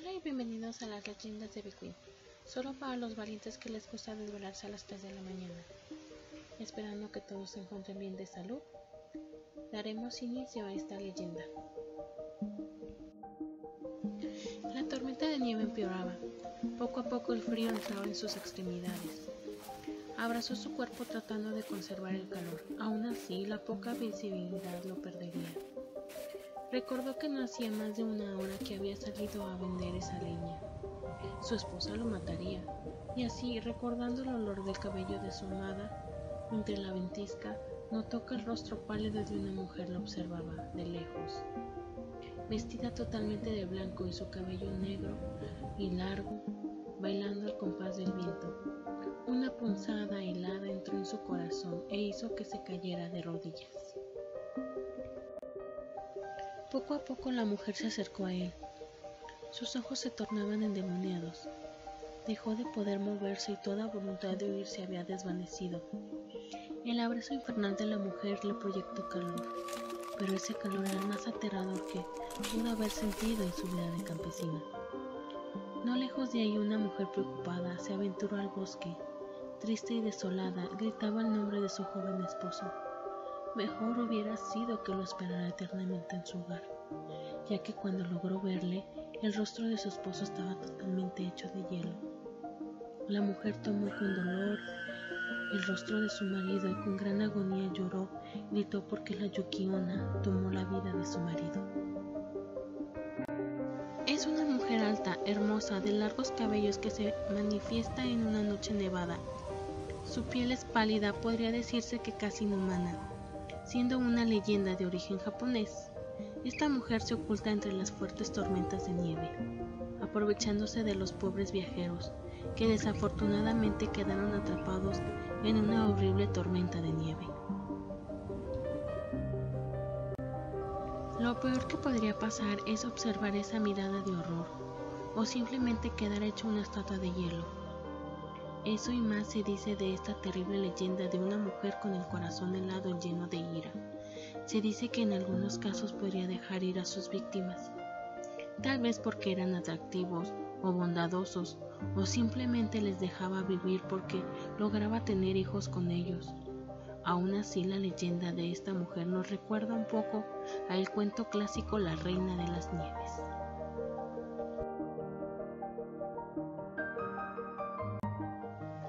Hola y bienvenidos a las leyendas de Queen. Solo para los valientes que les gusta desvelarse a las 3 de la mañana. Esperando que todos se encuentren bien de salud, daremos inicio a esta leyenda. La tormenta de nieve empeoraba. Poco a poco el frío entraba en sus extremidades. Abrazó su cuerpo tratando de conservar el calor. Aún así, la poca visibilidad lo perdería. Recordó que no hacía más de una hora que había salido a vender esa leña. Su esposa lo mataría. Y así, recordando el olor del cabello de su amada, entre la ventisca, notó que el rostro pálido de una mujer lo observaba de lejos. Vestida totalmente de blanco y su cabello negro y largo, bailando al compás del viento. Una punzada helada entró en su corazón e hizo que se cayera de rodillas. Poco a poco la mujer se acercó a él. Sus ojos se tornaban endemoniados. Dejó de poder moverse y toda voluntad de huir se había desvanecido. El abrazo infernal de la mujer le proyectó calor, pero ese calor era más aterrador que pudo haber sentido en su vida de campesina. No lejos de ahí una mujer preocupada se aventuró al bosque Triste y desolada, gritaba el nombre de su joven esposo. Mejor hubiera sido que lo esperara eternamente en su hogar, ya que cuando logró verle, el rostro de su esposo estaba totalmente hecho de hielo. La mujer tomó con dolor el rostro de su marido y con gran agonía lloró, gritó porque la Yukiona tomó la vida de su marido. Es una mujer alta, hermosa, de largos cabellos que se manifiesta en una noche nevada su piel es pálida, podría decirse que casi inhumana. Siendo una leyenda de origen japonés, esta mujer se oculta entre las fuertes tormentas de nieve, aprovechándose de los pobres viajeros, que desafortunadamente quedaron atrapados en una horrible tormenta de nieve. Lo peor que podría pasar es observar esa mirada de horror, o simplemente quedar hecho una estatua de hielo. Eso y más se dice de esta terrible leyenda de una mujer con el corazón helado lleno de ira. Se dice que en algunos casos podría dejar ir a sus víctimas, tal vez porque eran atractivos o bondadosos, o simplemente les dejaba vivir porque lograba tener hijos con ellos. Aún así, la leyenda de esta mujer nos recuerda un poco al cuento clásico La Reina de las Nieves.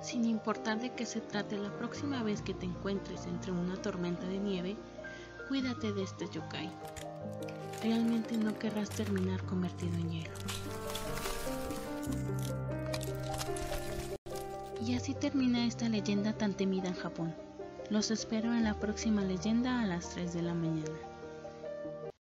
Sin importar de qué se trate la próxima vez que te encuentres entre una tormenta de nieve, cuídate de este yokai. Realmente no querrás terminar convertido en hielo. Y así termina esta leyenda tan temida en Japón. Los espero en la próxima leyenda a las 3 de la mañana.